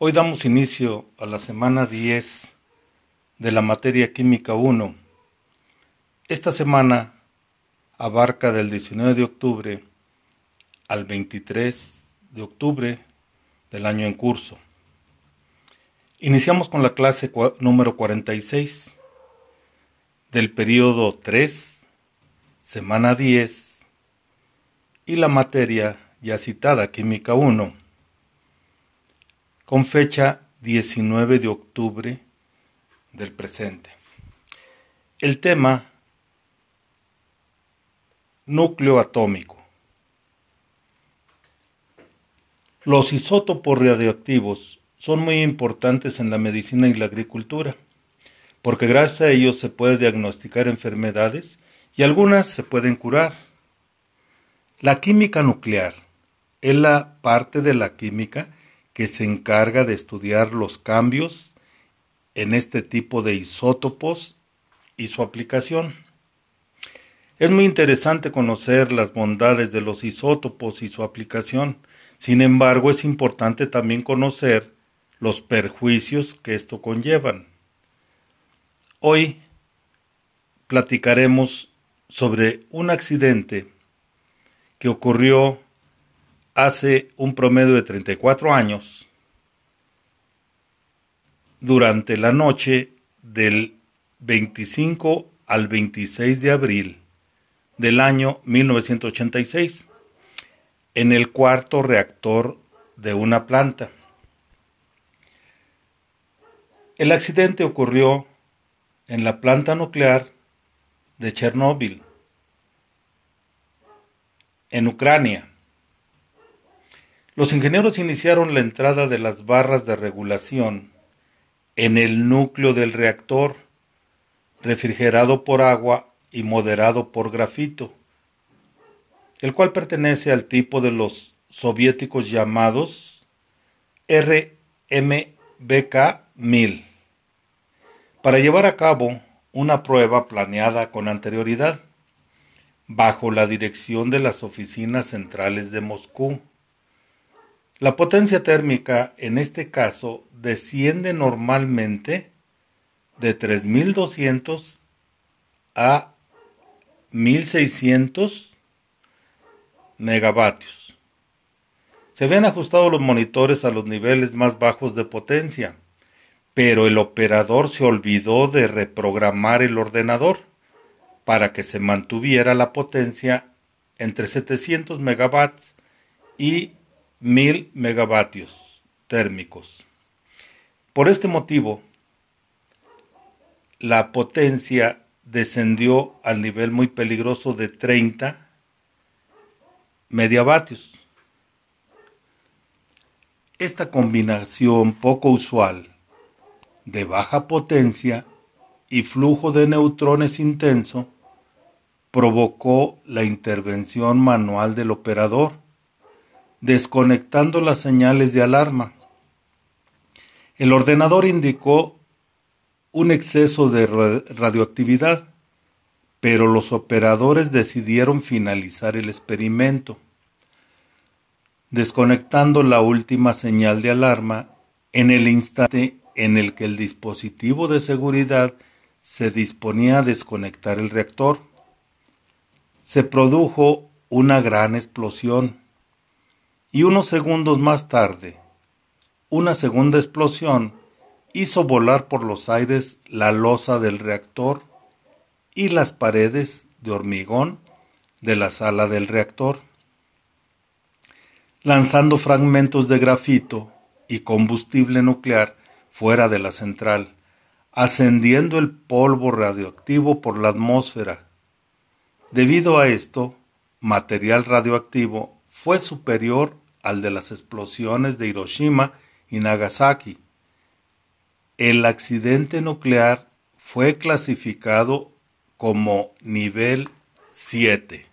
Hoy damos inicio a la semana 10 de la materia química 1. Esta semana abarca del 19 de octubre al 23 de octubre del año en curso. Iniciamos con la clase número 46 del periodo 3, semana 10 y la materia ya citada, Química 1, con fecha 19 de octubre del presente. El tema núcleo atómico. Los isótopos radioactivos son muy importantes en la medicina y la agricultura, porque gracias a ellos se puede diagnosticar enfermedades y algunas se pueden curar. La química nuclear es la parte de la química que se encarga de estudiar los cambios en este tipo de isótopos y su aplicación. Es muy interesante conocer las bondades de los isótopos y su aplicación. Sin embargo, es importante también conocer los perjuicios que esto conllevan. Hoy platicaremos sobre un accidente que ocurrió hace un promedio de 34 años durante la noche del 25 al 26 de abril del año 1986 en el cuarto reactor de una planta. El accidente ocurrió en la planta nuclear de Chernóbil, en Ucrania. Los ingenieros iniciaron la entrada de las barras de regulación en el núcleo del reactor, refrigerado por agua y moderado por grafito, el cual pertenece al tipo de los soviéticos llamados RMBK-1000, para llevar a cabo una prueba planeada con anterioridad, bajo la dirección de las oficinas centrales de Moscú. La potencia térmica en este caso desciende normalmente de 3200 a 1600 megavatios. Se habían ajustado los monitores a los niveles más bajos de potencia, pero el operador se olvidó de reprogramar el ordenador para que se mantuviera la potencia entre 700 megavatios y 1000 megavatios térmicos. Por este motivo, la potencia descendió al nivel muy peligroso de 30 mediavatios. Esta combinación poco usual de baja potencia y flujo de neutrones intenso provocó la intervención manual del operador, desconectando las señales de alarma. El ordenador indicó un exceso de radioactividad, pero los operadores decidieron finalizar el experimento, desconectando la última señal de alarma en el instante en el que el dispositivo de seguridad se disponía a desconectar el reactor. Se produjo una gran explosión y unos segundos más tarde, una segunda explosión hizo volar por los aires la losa del reactor y las paredes de hormigón de la sala del reactor, lanzando fragmentos de grafito y combustible nuclear fuera de la central, ascendiendo el polvo radioactivo por la atmósfera. Debido a esto, material radioactivo fue superior al de las explosiones de Hiroshima y Nagasaki el accidente nuclear fue clasificado como nivel 7.